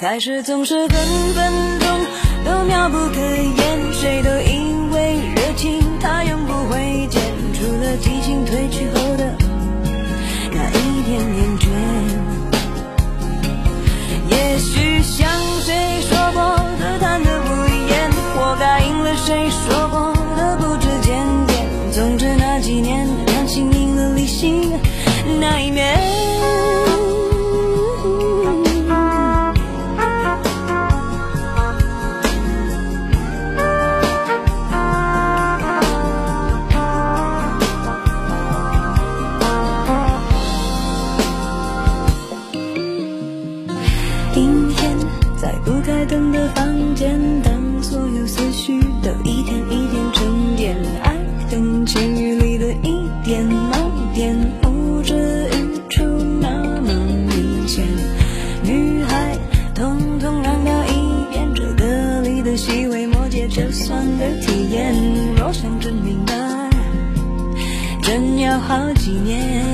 开始总是分分钟都妙不可言，谁要好几年。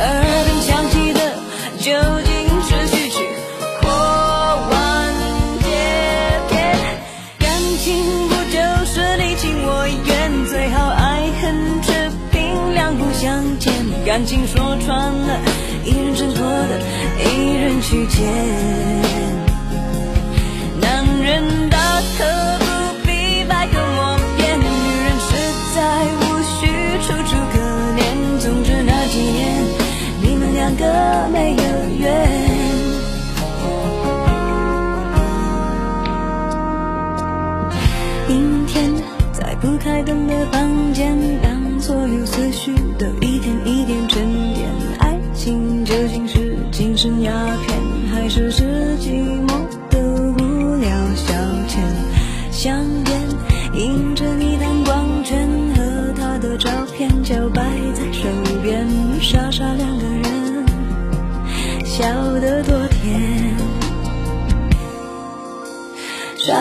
耳边响起的究竟是序曲或完结篇感情不就是你情我愿最好爱恨扯平两不相欠感情说穿了一人挣脱的一人去捡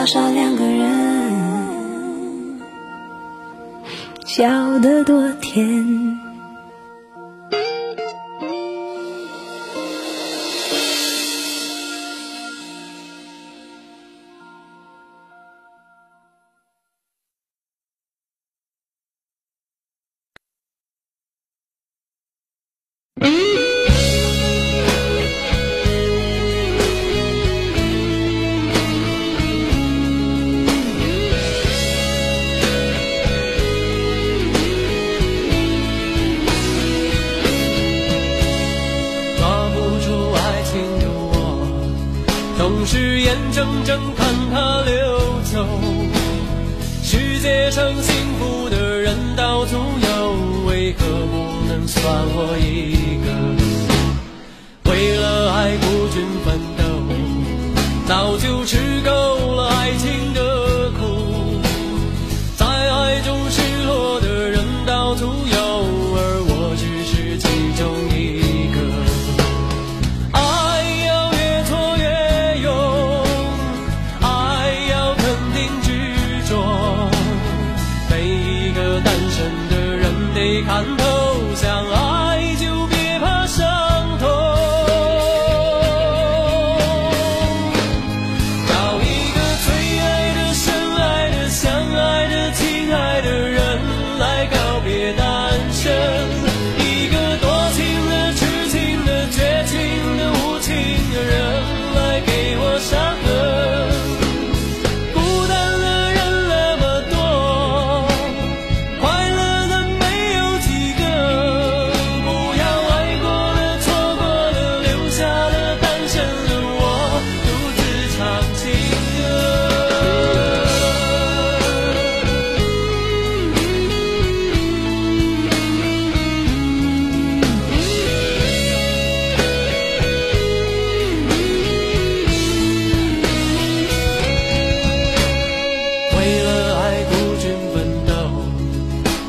少两个人笑得多甜。是眼睁睁看它流走。世界上幸福的人到处有，为何不能算我一个？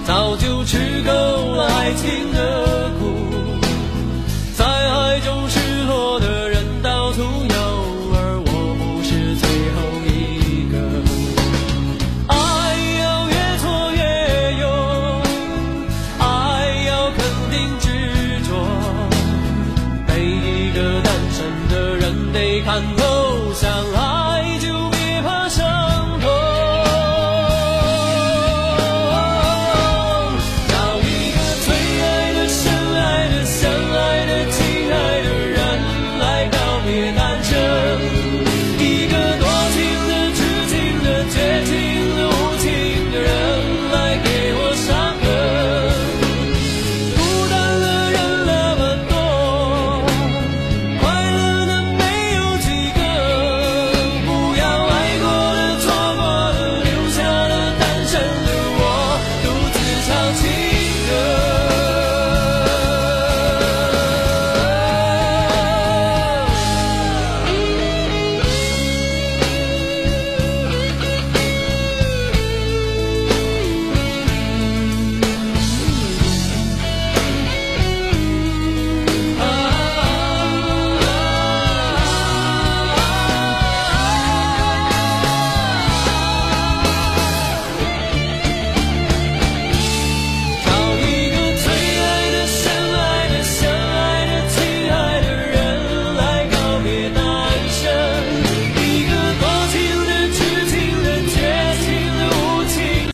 早就吃够了爱情